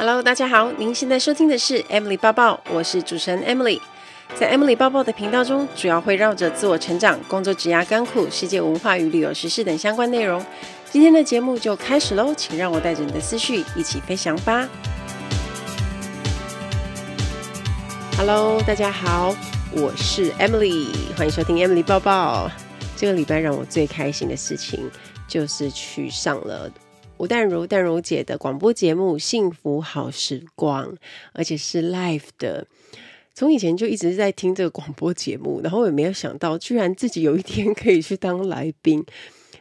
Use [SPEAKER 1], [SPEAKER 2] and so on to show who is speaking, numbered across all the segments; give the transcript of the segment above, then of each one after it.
[SPEAKER 1] Hello，大家好，您现在收听的是 Emily 抱抱，我是主持人 Emily。在 Emily 抱抱的频道中，主要会绕着自我成长、工作、职涯、甘苦、世界文化与旅游时事等相关内容。今天的节目就开始喽，请让我带着你的思绪一起飞翔吧。Hello，大家好，我是 Emily，欢迎收听 Emily 抱抱。这个礼拜让我最开心的事情就是去上了。吴淡如、淡如姐的广播节目《幸福好时光》，而且是 live 的。从以前就一直在听这个广播节目，然后也没有想到，居然自己有一天可以去当来宾。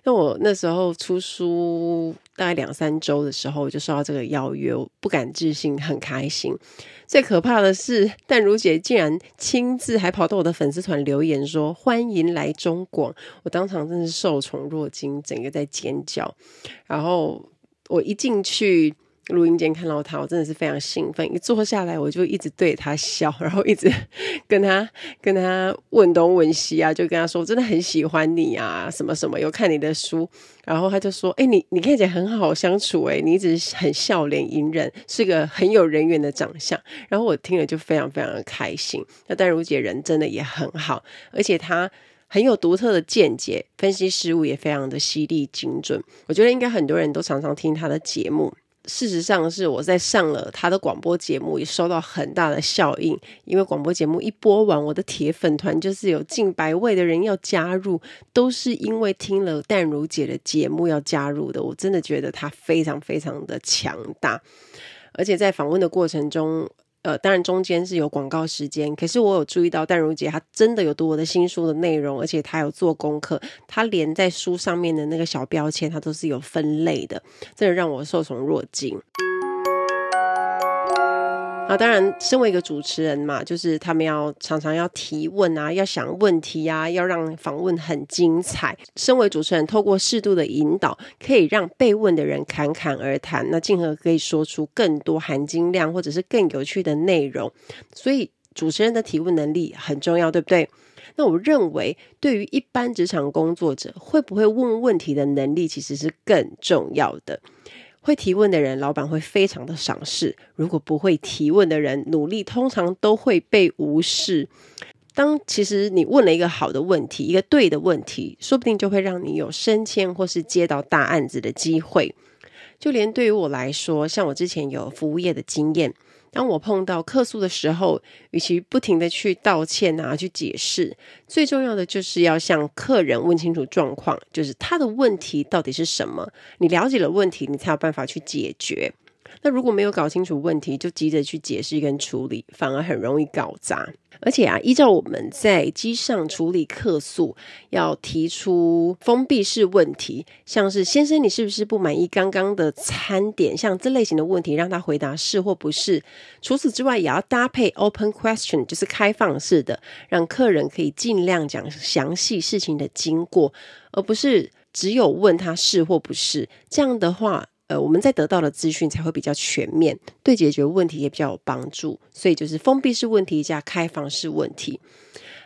[SPEAKER 1] 那我那时候出书大概两三周的时候，我就收到这个邀约，我不敢置信，很开心。最可怕的是，但如姐竟然亲自还跑到我的粉丝团留言说：“欢迎来中广。”我当场真是受宠若惊，整个在尖叫。然后我一进去。录音间看到他，我真的是非常兴奋。一坐下来，我就一直对他笑，然后一直跟他跟他问东问西啊，就跟他说：“我真的很喜欢你啊，什么什么，有看你的书。”然后他就说：“哎、你你看起来很好相处，哎，你一直很笑脸迎人，是一个很有人缘的长相。”然后我听了就非常非常的开心。那淡如姐人真的也很好，而且她很有独特的见解，分析事物也非常的犀利精准。我觉得应该很多人都常常听她的节目。事实上是我在上了他的广播节目，也收到很大的效应。因为广播节目一播完，我的铁粉团就是有近百位的人要加入，都是因为听了淡如姐的节目要加入的。我真的觉得她非常非常的强大，而且在访问的过程中。呃，当然中间是有广告时间，可是我有注意到淡如姐她真的有读我的新书的内容，而且她有做功课，她连在书上面的那个小标签，她都是有分类的，真的让我受宠若惊。啊，当然，身为一个主持人嘛，就是他们要常常要提问啊，要想问题啊，要让访问很精彩。身为主持人，透过适度的引导，可以让被问的人侃侃而谈，那进而可以说出更多含金量或者是更有趣的内容。所以，主持人的提问能力很重要，对不对？那我认为，对于一般职场工作者，会不会问问题的能力，其实是更重要的。会提问的人，老板会非常的赏识；如果不会提问的人，努力通常都会被无视。当其实你问了一个好的问题，一个对的问题，说不定就会让你有升迁或是接到大案子的机会。就连对于我来说，像我之前有服务业的经验。当我碰到客诉的时候，与其不停的去道歉啊，去解释，最重要的就是要向客人问清楚状况，就是他的问题到底是什么。你了解了问题，你才有办法去解决。那如果没有搞清楚问题，就急着去解释跟处理，反而很容易搞砸。而且啊，依照我们在机上处理客诉，要提出封闭式问题，像是先生，你是不是不满意刚刚的餐点？像这类型的问题，让他回答是或不是。除此之外，也要搭配 open question，就是开放式的，让客人可以尽量讲详细事情的经过，而不是只有问他是或不是。这样的话。呃，我们在得到的资讯才会比较全面，对解决问题也比较有帮助。所以就是封闭式问题加开放式问题。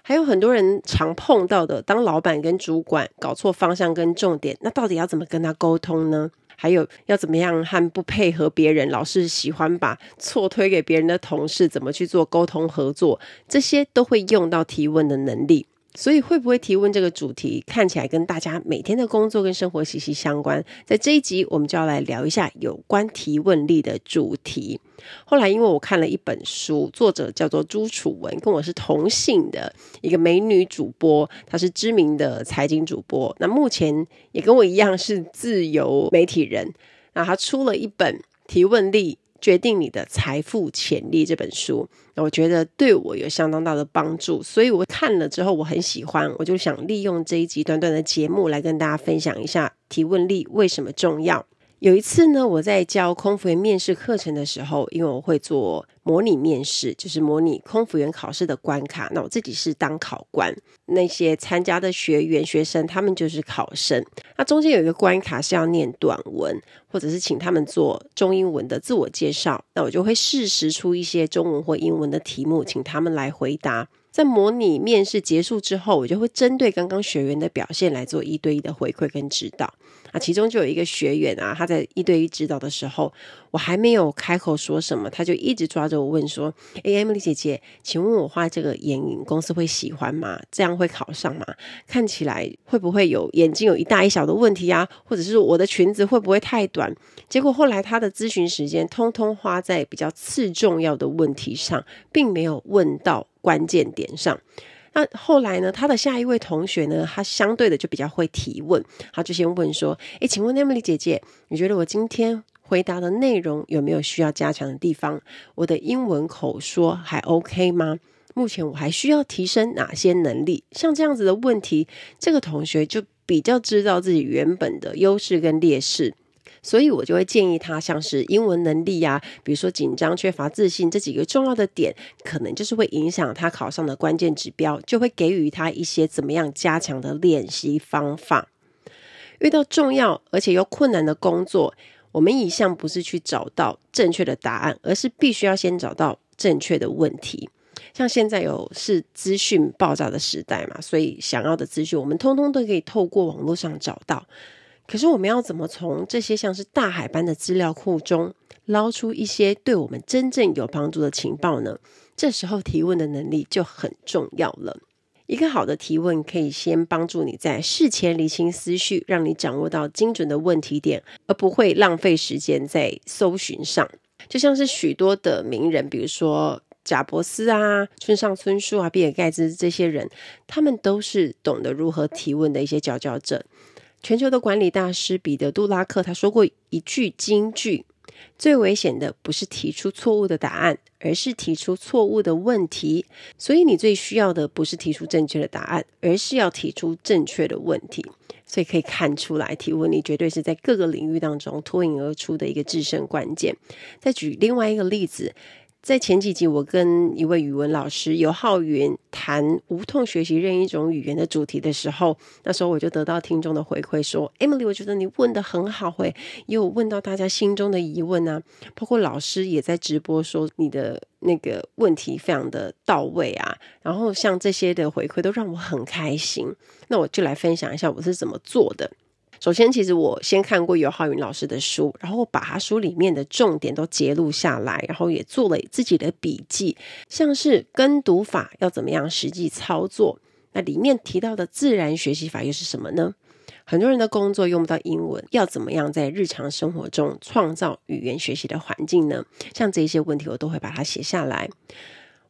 [SPEAKER 1] 还有很多人常碰到的，当老板跟主管搞错方向跟重点，那到底要怎么跟他沟通呢？还有要怎么样和不配合别人，老是喜欢把错推给别人的同事，怎么去做沟通合作？这些都会用到提问的能力。所以会不会提问这个主题看起来跟大家每天的工作跟生活息息相关？在这一集我们就要来聊一下有关提问力的主题。后来因为我看了一本书，作者叫做朱楚文，跟我是同姓的一个美女主播，她是知名的财经主播，那目前也跟我一样是自由媒体人。那她出了一本提问力。决定你的财富潜力这本书，我觉得对我有相当大的帮助，所以我看了之后我很喜欢，我就想利用这一集短短的节目来跟大家分享一下提问力为什么重要。有一次呢，我在教空服员面试课程的时候，因为我会做模拟面试，就是模拟空服员考试的关卡。那我自己是当考官，那些参加的学员学生他们就是考生。那中间有一个关卡是要念短文，或者是请他们做中英文的自我介绍。那我就会适时出一些中文或英文的题目，请他们来回答。在模拟面试结束之后，我就会针对刚刚学员的表现来做一对一的回馈跟指导。啊，其中就有一个学员啊，他在一对一指导的时候，我还没有开口说什么，他就一直抓着我问说：“哎，Emily 姐姐，请问我画这个眼影，公司会喜欢吗？这样会考上吗？看起来会不会有眼睛有一大一小的问题啊？或者是我的裙子会不会太短？”结果后来他的咨询时间通通花在比较次重要的问题上，并没有问到关键点上。那后来呢？他的下一位同学呢？他相对的就比较会提问，他就先问说：“诶，请问 Emily 姐姐，你觉得我今天回答的内容有没有需要加强的地方？我的英文口说还 OK 吗？目前我还需要提升哪些能力？像这样子的问题，这个同学就比较知道自己原本的优势跟劣势。”所以我就会建议他，像是英文能力呀、啊，比如说紧张、缺乏自信这几个重要的点，可能就是会影响他考上的关键指标，就会给予他一些怎么样加强的练习方法。遇到重要而且又困难的工作，我们一向不是去找到正确的答案，而是必须要先找到正确的问题。像现在有是资讯爆炸的时代嘛，所以想要的资讯，我们通通都可以透过网络上找到。可是我们要怎么从这些像是大海般的资料库中捞出一些对我们真正有帮助的情报呢？这时候提问的能力就很重要了。一个好的提问可以先帮助你在事前理清思绪，让你掌握到精准的问题点，而不会浪费时间在搜寻上。就像是许多的名人，比如说贾伯斯啊、村上春树啊、比尔盖茨这些人，他们都是懂得如何提问的一些佼佼者。全球的管理大师彼得·杜拉克他说过一句金句：“最危险的不是提出错误的答案，而是提出错误的问题。”所以你最需要的不是提出正确的答案，而是要提出正确的问题。所以可以看出来，提问你绝对是在各个领域当中脱颖而出的一个制胜关键。再举另外一个例子。在前几集，我跟一位语文老师尤浩云谈无痛学习任一种语言的主题的时候，那时候我就得到听众的回馈说：“Emily，我觉得你问的很好，会也有问到大家心中的疑问啊，包括老师也在直播说你的那个问题非常的到位啊。”然后像这些的回馈都让我很开心。那我就来分享一下我是怎么做的。首先，其实我先看过尤浩云老师的书，然后把他书里面的重点都截录下来，然后也做了自己的笔记，像是跟读法要怎么样实际操作。那里面提到的自然学习法又是什么呢？很多人的工作用不到英文，要怎么样在日常生活中创造语言学习的环境呢？像这些问题，我都会把它写下来。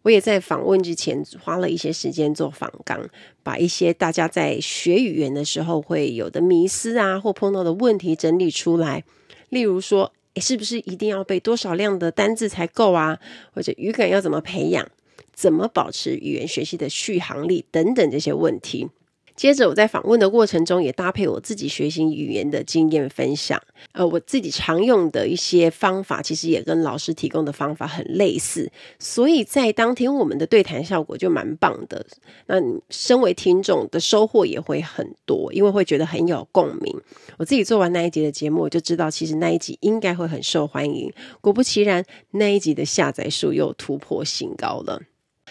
[SPEAKER 1] 我也在访问之前花了一些时间做访纲，把一些大家在学语言的时候会有的迷思啊，或碰到的问题整理出来。例如说，诶，是不是一定要背多少量的单字才够啊？或者语感要怎么培养？怎么保持语言学习的续航力？等等这些问题。接着我在访问的过程中，也搭配我自己学习语言的经验分享。呃，我自己常用的一些方法，其实也跟老师提供的方法很类似，所以在当天我们的对谈效果就蛮棒的。那你身为听众的收获也会很多，因为会觉得很有共鸣。我自己做完那一集的节目，我就知道其实那一集应该会很受欢迎。果不其然，那一集的下载数又突破新高了。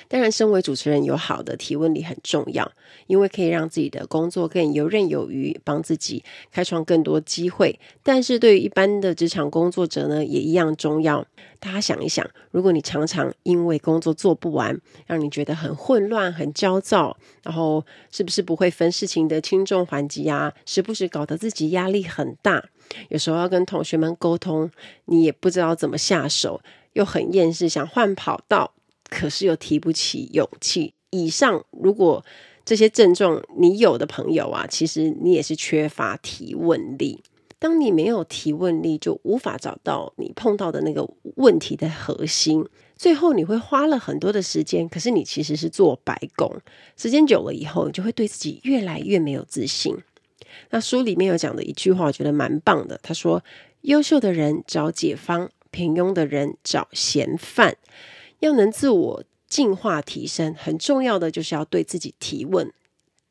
[SPEAKER 1] 当然，身为主持人，有好的提问力很重要，因为可以让自己的工作更游刃有余，帮自己开创更多机会。但是对于一般的职场工作者呢，也一样重要。大家想一想，如果你常常因为工作做不完，让你觉得很混乱、很焦躁，然后是不是不会分事情的轻重缓急啊？时不时搞得自己压力很大，有时候要跟同学们沟通，你也不知道怎么下手，又很厌世，想换跑道。可是又提不起勇气。以上如果这些症状你有的朋友啊，其实你也是缺乏提问力。当你没有提问力，就无法找到你碰到的那个问题的核心。最后你会花了很多的时间，可是你其实是做白工。时间久了以后，你就会对自己越来越没有自信。那书里面有讲的一句话，我觉得蛮棒的。他说：“优秀的人找解方，平庸的人找嫌犯。”要能自我进化提升，很重要的就是要对自己提问，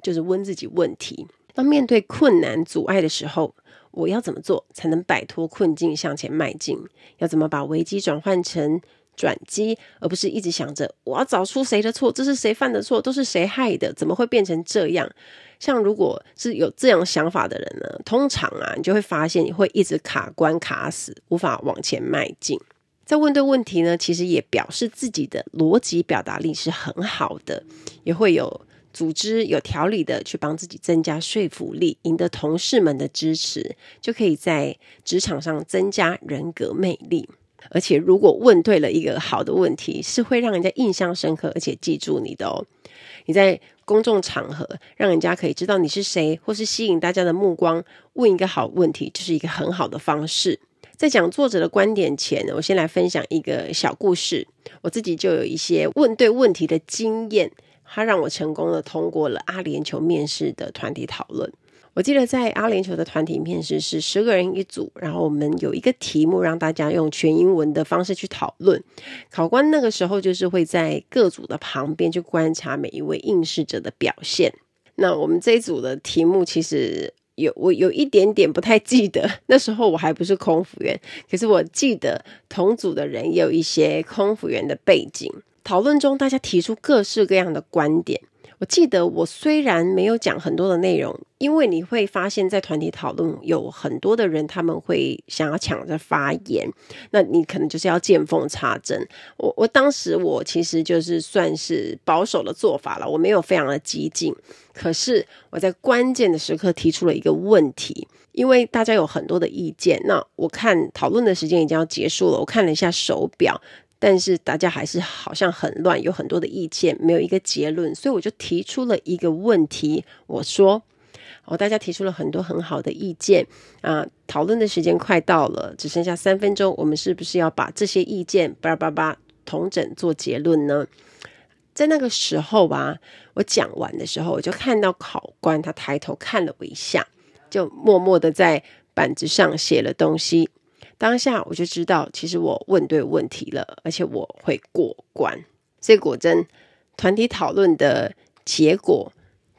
[SPEAKER 1] 就是问自己问题。当面对困难阻碍的时候，我要怎么做才能摆脱困境向前迈进？要怎么把危机转换成转机，而不是一直想着我要找出谁的错，这是谁犯的错，都是谁害的，怎么会变成这样？像如果是有这样想法的人呢，通常啊，你就会发现你会一直卡关卡死，无法往前迈进。在问对问题呢，其实也表示自己的逻辑表达力是很好的，也会有组织、有条理的去帮自己增加说服力，赢得同事们的支持，就可以在职场上增加人格魅力。而且，如果问对了一个好的问题，是会让人家印象深刻，而且记住你的哦。你在公众场合让人家可以知道你是谁，或是吸引大家的目光，问一个好问题，就是一个很好的方式。在讲作者的观点前，我先来分享一个小故事。我自己就有一些问对问题的经验，它让我成功的通过了阿联酋面试的团体讨论。我记得在阿联酋的团体面试是十个人一组，然后我们有一个题目让大家用全英文的方式去讨论。考官那个时候就是会在各组的旁边去观察每一位应试者的表现。那我们这一组的题目其实有我有一点点不太记得，那时候我还不是空服员，可是我记得同组的人也有一些空服员的背景。讨论中大家提出各式各样的观点。我记得我虽然没有讲很多的内容，因为你会发现在团体讨论有很多的人，他们会想要抢着发言，那你可能就是要见缝插针。我我当时我其实就是算是保守的做法了，我没有非常的激进，可是我在关键的时刻提出了一个问题，因为大家有很多的意见，那我看讨论的时间已经要结束了，我看了一下手表。但是大家还是好像很乱，有很多的意见，没有一个结论，所以我就提出了一个问题。我说：“哦，大家提出了很多很好的意见啊，讨论的时间快到了，只剩下三分钟，我们是不是要把这些意见叭叭叭统整做结论呢？”在那个时候吧，我讲完的时候，我就看到考官他抬头看了我一下，就默默的在板子上写了东西。当下我就知道，其实我问对问题了，而且我会过关。所以果真，团体讨论的结果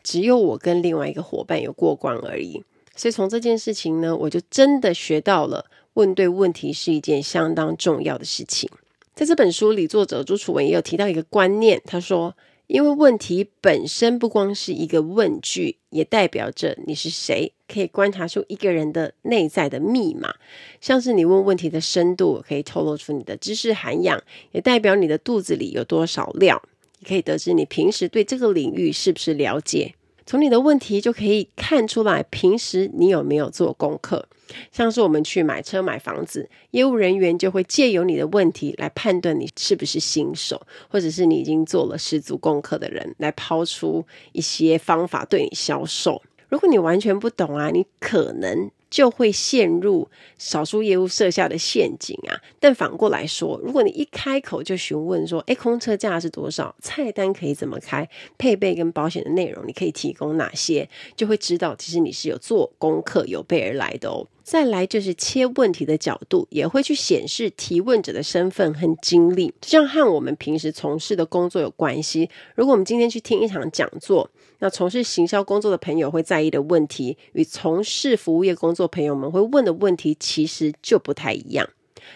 [SPEAKER 1] 只有我跟另外一个伙伴有过关而已。所以从这件事情呢，我就真的学到了问对问题是一件相当重要的事情。在这本书里，作者朱楚文也有提到一个观念，他说。因为问题本身不光是一个问句，也代表着你是谁，可以观察出一个人的内在的密码。像是你问问题的深度，可以透露出你的知识涵养，也代表你的肚子里有多少料，也可以得知你平时对这个领域是不是了解。从你的问题就可以看出来，平时你有没有做功课。像是我们去买车买房子，业务人员就会借由你的问题来判断你是不是新手，或者是你已经做了十足功课的人，来抛出一些方法对你销售。如果你完全不懂啊，你可能就会陷入少数业务设下的陷阱啊。但反过来说，如果你一开口就询问说，诶，空车价是多少？菜单可以怎么开？配备跟保险的内容你可以提供哪些？就会知道，其实你是有做功课、有备而来的哦。再来就是切问题的角度，也会去显示提问者的身份和经历，就像和我们平时从事的工作有关系。如果我们今天去听一场讲座，那从事行销工作的朋友会在意的问题，与从事服务业工作朋友们会问的问题，其实就不太一样。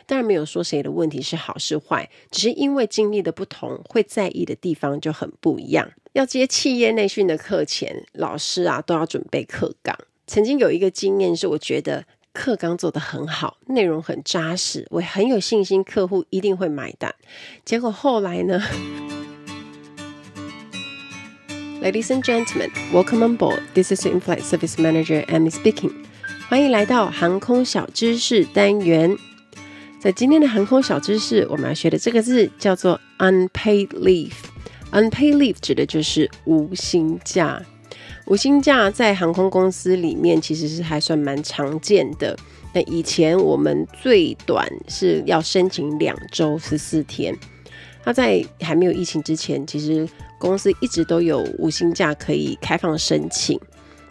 [SPEAKER 1] 当然没有说谁的问题是好是坏，只是因为经历的不同，会在意的地方就很不一样。要接企业内训的课前，老师啊都要准备课纲。曾经有一个经验是，我觉得。课纲做得很好，内容很扎实，我很有信心，客户一定会买单。结果后来呢？Ladies and gentlemen, welcome on board. This is the in-flight service manager, Amy speaking. 欢迎来到航空小知识单元。在今天的航空小知识，我们要学的这个字叫做 unpaid leave。unpaid leave 指的就是无薪假。无薪假在航空公司里面其实是还算蛮常见的。那以前我们最短是要申请两周十四天。那在还没有疫情之前，其实公司一直都有无薪假可以开放申请。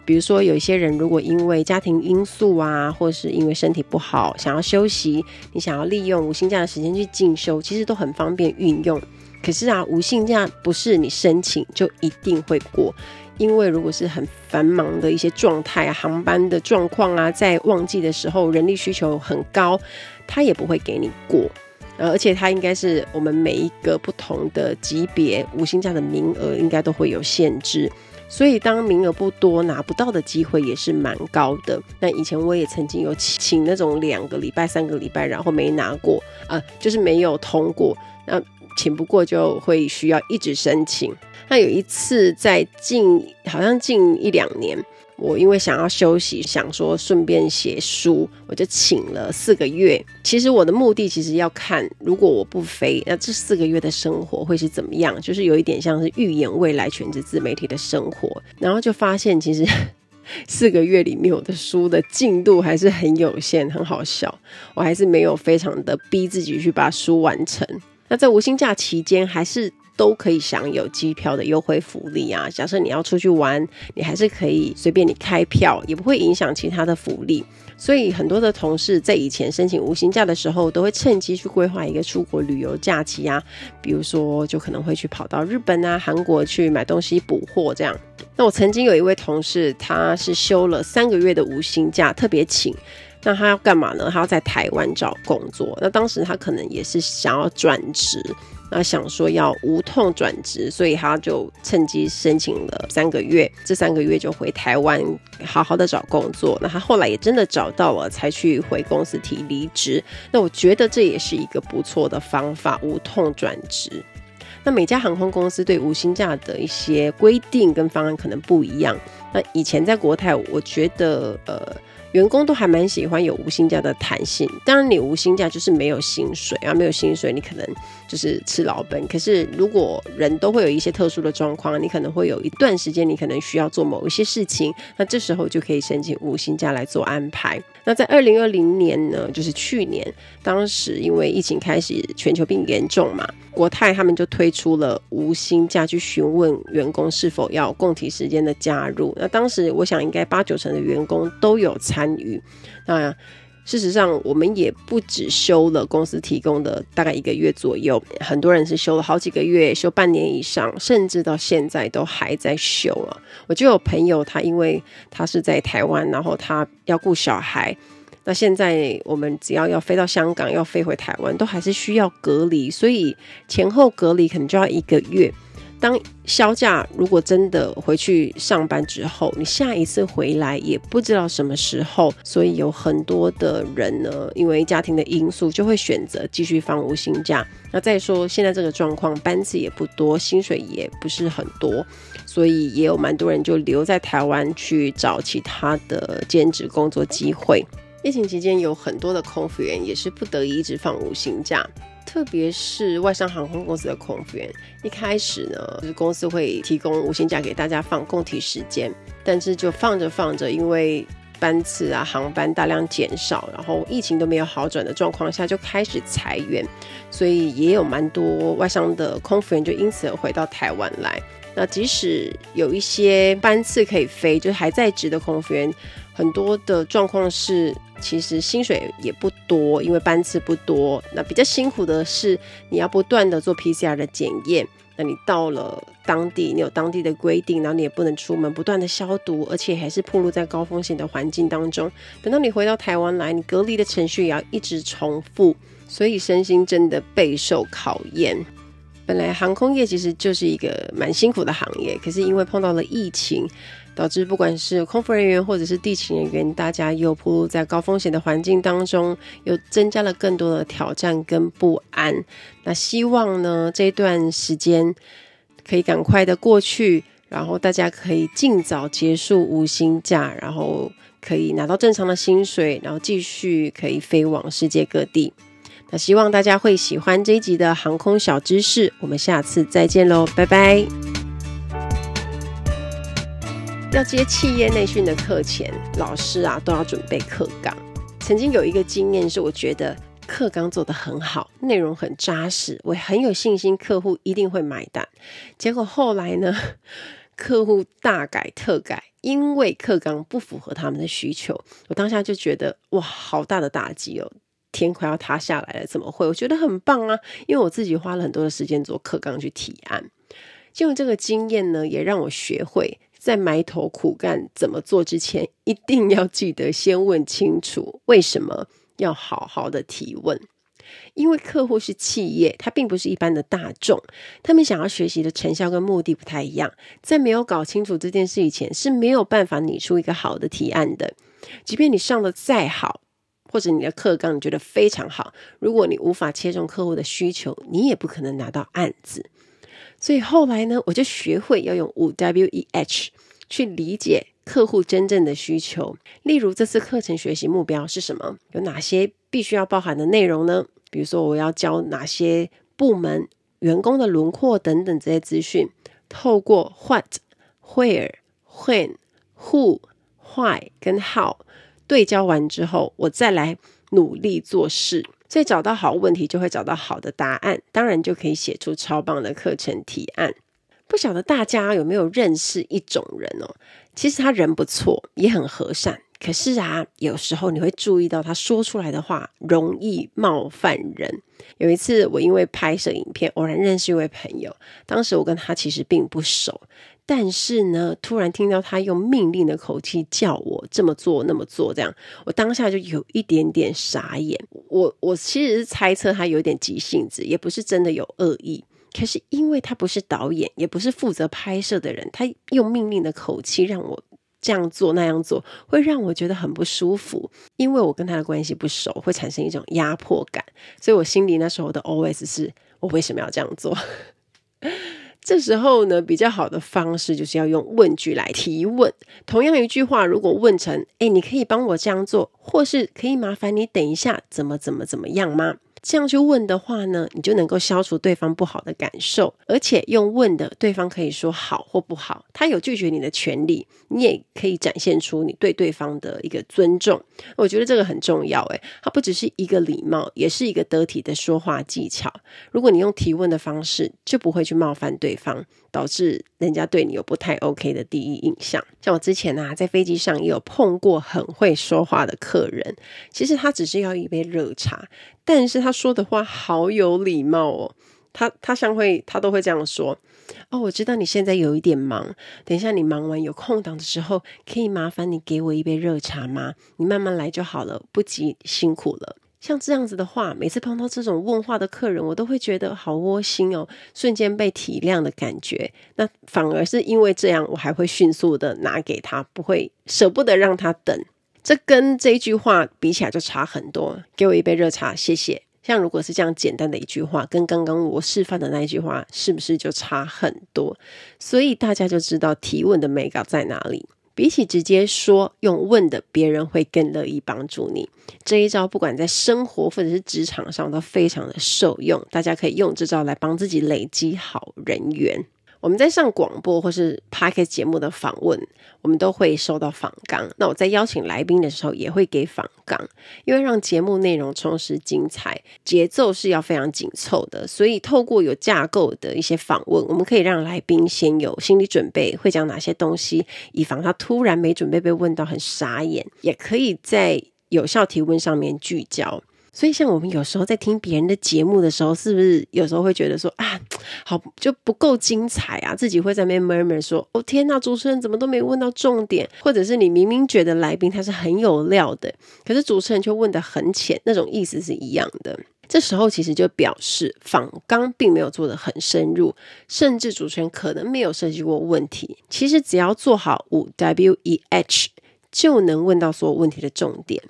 [SPEAKER 1] 比如说，有一些人如果因为家庭因素啊，或是因为身体不好想要休息，你想要利用无薪假的时间去进修，其实都很方便运用。可是啊，无薪假不是你申请就一定会过。因为如果是很繁忙的一些状态啊，航班的状况啊，在旺季的时候人力需求很高，他也不会给你过。呃，而且它应该是我们每一个不同的级别无薪假的名额应该都会有限制，所以当名额不多，拿不到的机会也是蛮高的。那以前我也曾经有请那种两个礼拜、三个礼拜，然后没拿过，啊、呃，就是没有通过，那请不过就会需要一直申请。那有一次在近好像近一两年。我因为想要休息，想说顺便写书，我就请了四个月。其实我的目的其实要看，如果我不飞，那这四个月的生活会是怎么样？就是有一点像是预演未来全职自媒体的生活。然后就发现，其实 四个月里面我的书的进度还是很有限，很好笑。我还是没有非常的逼自己去把书完成。那在无薪假期间，还是。都可以享有机票的优惠福利啊！假设你要出去玩，你还是可以随便你开票，也不会影响其他的福利。所以很多的同事在以前申请无薪假的时候，都会趁机去规划一个出国旅游假期啊，比如说就可能会去跑到日本啊、韩国去买东西补货这样。那我曾经有一位同事，他是休了三个月的无薪假，特别请。那他要干嘛呢？他要在台湾找工作。那当时他可能也是想要转职。那想说要无痛转职，所以他就趁机申请了三个月，这三个月就回台湾好好的找工作。那他后来也真的找到了，才去回公司提离职。那我觉得这也是一个不错的方法，无痛转职。那每家航空公司对无薪假的一些规定跟方案可能不一样。那以前在国泰，我觉得呃。员工都还蛮喜欢有无薪假的弹性，当然你无薪假就是没有薪水啊，没有薪水你可能就是吃老本。可是如果人都会有一些特殊的状况，你可能会有一段时间你可能需要做某一些事情，那这时候就可以申请无薪假来做安排。那在二零二零年呢，就是去年，当时因为疫情开始全球病严重嘛，国泰他们就推出了无薪假去询问员工是否要共体时间的加入。那当时我想应该八九成的员工都有参与。那事实上我们也不只休了公司提供的大概一个月左右，很多人是休了好几个月，休半年以上，甚至到现在都还在休啊。我就有朋友，他因为他是在台湾，然后他要顾小孩。那现在我们只要要飞到香港，要飞回台湾，都还是需要隔离，所以前后隔离可能就要一个月。当销假如果真的回去上班之后，你下一次回来也不知道什么时候，所以有很多的人呢，因为家庭的因素，就会选择继续放无薪假。那再说现在这个状况，班次也不多，薪水也不是很多，所以也有蛮多人就留在台湾去找其他的兼职工作机会。疫情期间有很多的空服员也是不得已一直放无薪假，特别是外商航空公司的空服员。一开始呢，就是公司会提供无薪假给大家放共体时间，但是就放着放着，因为班次啊、航班大量减少，然后疫情都没有好转的状况下，就开始裁员，所以也有蛮多外商的空服员就因此而回到台湾来。那即使有一些班次可以飞，就是还在职的空服员，很多的状况是。其实薪水也不多，因为班次不多。那比较辛苦的是，你要不断的做 PCR 的检验。那你到了当地，你有当地的规定，然后你也不能出门，不断的消毒，而且还是暴露在高风险的环境当中。等到你回到台湾来，你隔离的程序也要一直重复，所以身心真的备受考验。本来航空业其实就是一个蛮辛苦的行业，可是因为碰到了疫情。导致不管是空服人员或者是地勤人员，大家又暴露在高风险的环境当中，又增加了更多的挑战跟不安。那希望呢，这段时间可以赶快的过去，然后大家可以尽早结束无薪假，然后可以拿到正常的薪水，然后继续可以飞往世界各地。那希望大家会喜欢这一集的航空小知识，我们下次再见喽，拜拜。要接企业内训的课前，老师啊都要准备课纲。曾经有一个经验是，我觉得课纲做得很好，内容很扎实，我很有信心客户一定会买单。结果后来呢，客户大改特改，因为课纲不符合他们的需求。我当下就觉得哇，好大的打击哦，天快要塌下来了，怎么会？我觉得很棒啊，因为我自己花了很多的时间做课纲去提案。就用这个经验呢，也让我学会。在埋头苦干怎么做之前，一定要记得先问清楚为什么要好好的提问。因为客户是企业，他并不是一般的大众，他们想要学习的成效跟目的不太一样。在没有搞清楚这件事以前，是没有办法拟出一个好的提案的。即便你上的再好，或者你的课纲你觉得非常好，如果你无法切中客户的需求，你也不可能拿到案子。所以后来呢，我就学会要用五 W E H 去理解客户真正的需求。例如，这次课程学习目标是什么？有哪些必须要包含的内容呢？比如说，我要教哪些部门、员工的轮廓等等这些资讯，透过 What、Where、When、Who、Why 跟 How 对焦完之后，我再来努力做事。所以找到好问题，就会找到好的答案，当然就可以写出超棒的课程提案。不晓得大家有没有认识一种人哦？其实他人不错，也很和善。可是啊，有时候你会注意到他说出来的话容易冒犯人。有一次，我因为拍摄影片，偶然认识一位朋友，当时我跟他其实并不熟，但是呢，突然听到他用命令的口气叫我这么做那么做，这样，我当下就有一点点傻眼。我我其实是猜测他有点急性子，也不是真的有恶意。可是因为他不是导演，也不是负责拍摄的人，他用命令的口气让我。这样做那样做会让我觉得很不舒服，因为我跟他的关系不熟，会产生一种压迫感，所以我心里那时候的 OS 是：我为什么要这样做？这时候呢，比较好的方式就是要用问句来提问。同样一句话，如果问成：哎，你可以帮我这样做，或是可以麻烦你等一下，怎么怎么怎么样吗？这样去问的话呢，你就能够消除对方不好的感受，而且用问的，对方可以说好或不好，他有拒绝你的权利，你也可以展现出你对对方的一个尊重。我觉得这个很重要，诶，它不只是一个礼貌，也是一个得体的说话技巧。如果你用提问的方式，就不会去冒犯对方，导致人家对你有不太 OK 的第一印象。像我之前啊，在飞机上也有碰过很会说话的客人，其实他只是要一杯热茶。但是他说的话好有礼貌哦，他他像会他都会这样说哦，我知道你现在有一点忙，等一下你忙完有空档的时候，可以麻烦你给我一杯热茶吗？你慢慢来就好了，不急，辛苦了。像这样子的话，每次碰到这种问话的客人，我都会觉得好窝心哦，瞬间被体谅的感觉。那反而是因为这样，我还会迅速的拿给他，不会舍不得让他等。这跟这一句话比起来就差很多。给我一杯热茶，谢谢。像如果是这样简单的一句话，跟刚刚我示范的那一句话，是不是就差很多？所以大家就知道提问的美感在哪里。比起直接说，用问的，别人会更乐意帮助你。这一招不管在生活或者是职场上都非常的受用，大家可以用这招来帮自己累积好人缘。我们在上广播或是 Podcast 节目的访问，我们都会收到访纲。那我在邀请来宾的时候，也会给访纲，因为让节目内容充实精彩，节奏是要非常紧凑的。所以透过有架构的一些访问，我们可以让来宾先有心理准备，会讲哪些东西，以防他突然没准备被问到很傻眼，也可以在有效提问上面聚焦。所以，像我们有时候在听别人的节目的时候，是不是有时候会觉得说啊，好就不够精彩啊？自己会在那边 murmur 说：“哦天呐，主持人怎么都没问到重点？”或者是你明明觉得来宾他是很有料的，可是主持人却问的很浅，那种意思是一样的。这时候其实就表示访纲并没有做得很深入，甚至主持人可能没有设计过问题。其实只要做好五 W E H，就能问到所有问题的重点。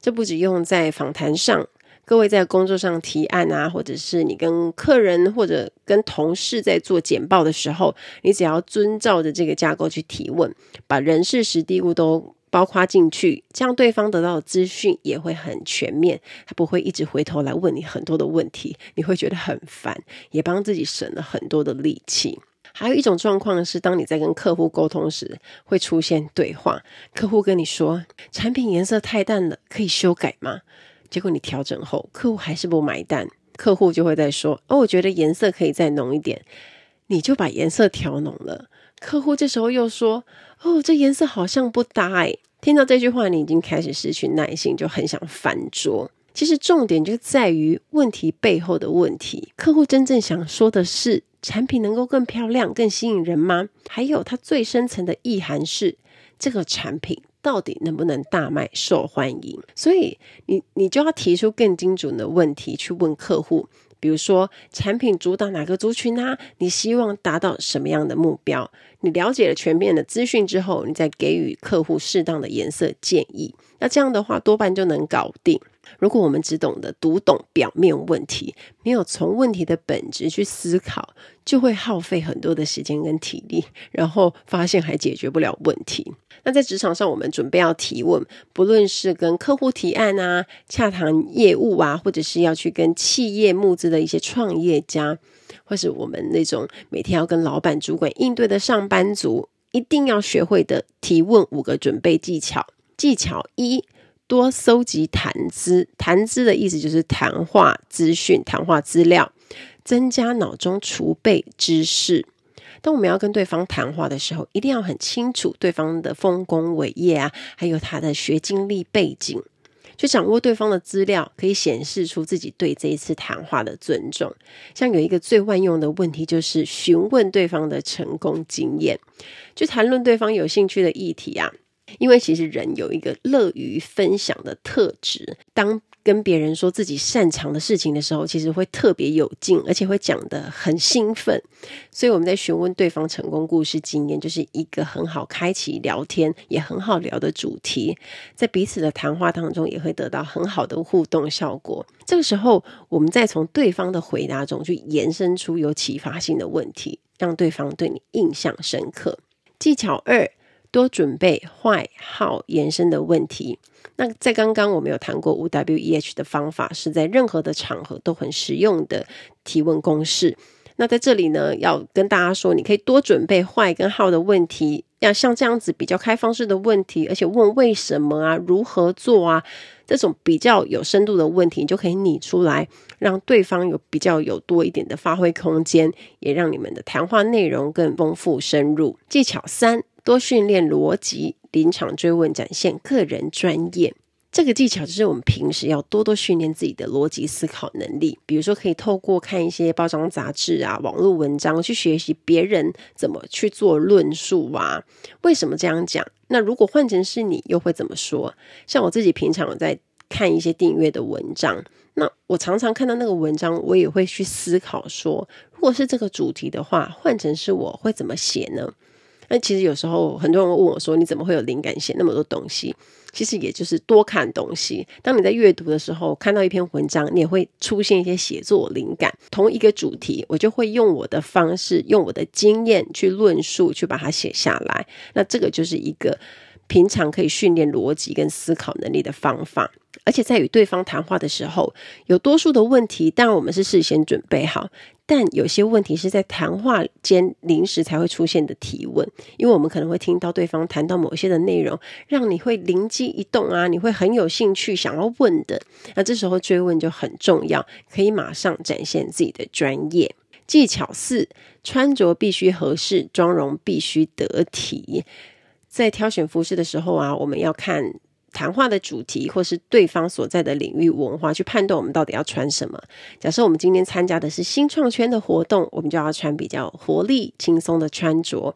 [SPEAKER 1] 这不只用在访谈上，各位在工作上提案啊，或者是你跟客人或者跟同事在做简报的时候，你只要遵照着这个架构去提问，把人事实地物都包括进去，这样对方得到的资讯也会很全面，他不会一直回头来问你很多的问题，你会觉得很烦，也帮自己省了很多的力气。还有一种状况是，当你在跟客户沟通时，会出现对话。客户跟你说，产品颜色太淡了，可以修改吗？结果你调整后，客户还是不买单。客户就会再说，哦，我觉得颜色可以再浓一点。你就把颜色调浓了。客户这时候又说，哦，这颜色好像不搭哎。听到这句话，你已经开始失去耐心，就很想翻桌。其实重点就在于问题背后的问题。客户真正想说的是，产品能够更漂亮、更吸引人吗？还有，它最深层的意涵是，这个产品到底能不能大卖、受欢迎？所以你你就要提出更精准的问题去问客户，比如说产品主打哪个族群啊？你希望达到什么样的目标？你了解了全面的资讯之后，你再给予客户适当的颜色建议，那这样的话多半就能搞定。如果我们只懂得读懂表面问题，没有从问题的本质去思考，就会耗费很多的时间跟体力，然后发现还解决不了问题。那在职场上，我们准备要提问，不论是跟客户提案啊、洽谈业务啊，或者是要去跟企业募资的一些创业家，或是我们那种每天要跟老板、主管应对的上班族，一定要学会的提问五个准备技巧。技巧一。多搜集谈资，谈资的意思就是谈话资讯、谈话资料，增加脑中储备知识。当我们要跟对方谈话的时候，一定要很清楚对方的丰功伟业啊，还有他的学经历背景，去掌握对方的资料，可以显示出自己对这一次谈话的尊重。像有一个最万用的问题，就是询问对方的成功经验，去谈论对方有兴趣的议题啊。因为其实人有一个乐于分享的特质，当跟别人说自己擅长的事情的时候，其实会特别有劲，而且会讲得很兴奋。所以我们在询问对方成功故事经验，就是一个很好开启聊天，也很好聊的主题。在彼此的谈话当中，也会得到很好的互动效果。这个时候，我们再从对方的回答中去延伸出有启发性的问题，让对方对你印象深刻。技巧二。多准备坏号、延伸的问题。那在刚刚我们有谈过五 W E H 的方法，是在任何的场合都很实用的提问公式。那在这里呢，要跟大家说，你可以多准备坏跟 How 的问题，要像这样子比较开放式的问题，而且问为什么啊，如何做啊，这种比较有深度的问题，你就可以拟出来，让对方有比较有多一点的发挥空间，也让你们的谈话内容更丰富深入。技巧三。多训练逻辑，临场追问，展现个人专业。这个技巧就是我们平时要多多训练自己的逻辑思考能力。比如说，可以透过看一些包装杂志啊、网络文章，去学习别人怎么去做论述啊。为什么这样讲？那如果换成是你，又会怎么说？像我自己平常有在看一些订阅的文章，那我常常看到那个文章，我也会去思考说，如果是这个主题的话，换成是我会怎么写呢？那其实有时候很多人问我说：“你怎么会有灵感写那么多东西？”其实也就是多看东西。当你在阅读的时候，看到一篇文章，你也会出现一些写作灵感。同一个主题，我就会用我的方式，用我的经验去论述，去把它写下来。那这个就是一个平常可以训练逻辑跟思考能力的方法。而且在与对方谈话的时候，有多数的问题，当然我们是事先准备好。但有些问题是在谈话间临时才会出现的提问，因为我们可能会听到对方谈到某些的内容，让你会灵机一动啊，你会很有兴趣想要问的。那这时候追问就很重要，可以马上展现自己的专业。技巧四：穿着必须合适，妆容必须得体。在挑选服饰的时候啊，我们要看。谈话的主题，或是对方所在的领域文化，去判断我们到底要穿什么。假设我们今天参加的是新创圈的活动，我们就要穿比较活力、轻松的穿着；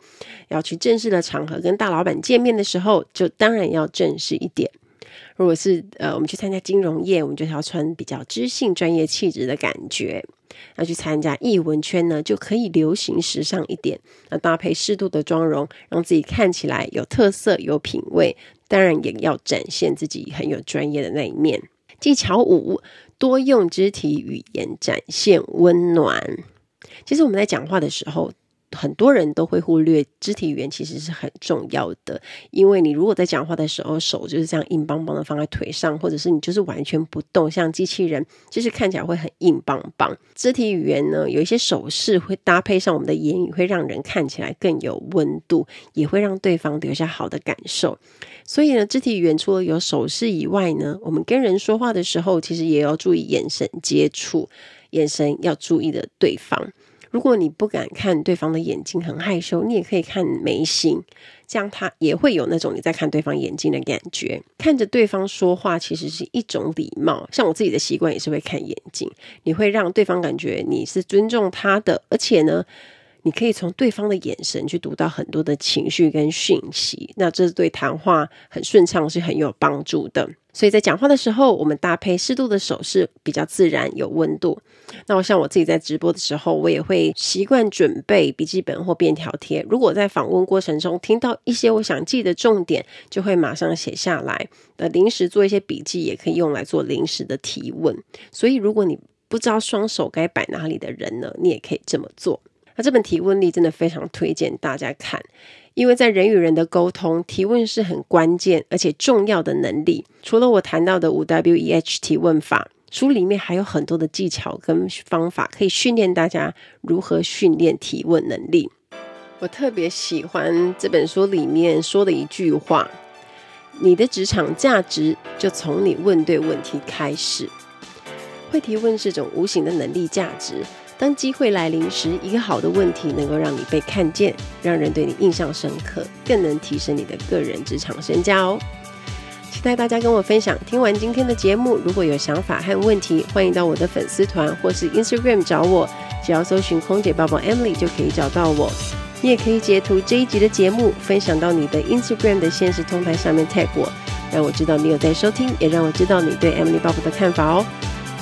[SPEAKER 1] 要去正式的场合跟大老板见面的时候，就当然要正式一点。如果是呃，我们去参加金融业，我们就要穿比较知性、专业气质的感觉。那去参加艺文圈呢，就可以流行时尚一点，那搭配适度的妆容，让自己看起来有特色、有品味。当然，也要展现自己很有专业的那一面。技巧五：多用肢体语言展现温暖。其实我们在讲话的时候，很多人都会忽略肢体语言，其实是很重要的。因为你如果在讲话的时候，手就是这样硬邦邦的放在腿上，或者是你就是完全不动，像机器人，就是看起来会很硬邦邦。肢体语言呢，有一些手势会搭配上我们的言语，会让人看起来更有温度，也会让对方留下好的感受。所以呢，肢体语言除了有手势以外呢，我们跟人说话的时候，其实也要注意眼神接触，眼神要注意的对方。如果你不敢看对方的眼睛，很害羞，你也可以看眉心，这样他也会有那种你在看对方眼睛的感觉。看着对方说话，其实是一种礼貌。像我自己的习惯也是会看眼睛，你会让对方感觉你是尊重他的，而且呢，你可以从对方的眼神去读到很多的情绪跟讯息，那这对谈话很顺畅是很有帮助的。所以在讲话的时候，我们搭配适度的手势，比较自然有温度。那我像我自己在直播的时候，我也会习惯准备笔记本或便条贴。如果在访问过程中听到一些我想记的重点，就会马上写下来。那临时做一些笔记，也可以用来做临时的提问。所以如果你不知道双手该摆哪里的人呢，你也可以这么做。那这本提问力真的非常推荐大家看。因为在人与人的沟通，提问是很关键而且重要的能力。除了我谈到的五 W E H 提问法，书里面还有很多的技巧跟方法，可以训练大家如何训练提问能力。我特别喜欢这本书里面说的一句话：“你的职场价值就从你问对问题开始。”会提问是种无形的能力价值。当机会来临时，一个好的问题能够让你被看见，让人对你印象深刻，更能提升你的个人职场身价哦。期待大家跟我分享。听完今天的节目，如果有想法和问题，欢迎到我的粉丝团或是 Instagram 找我，只要搜寻空姐抱抱 Emily 就可以找到我。你也可以截图这一集的节目，分享到你的 Instagram 的限时动态上面 tag 我，让我知道你有在收听，也让我知道你对 Emily 报报的看法哦。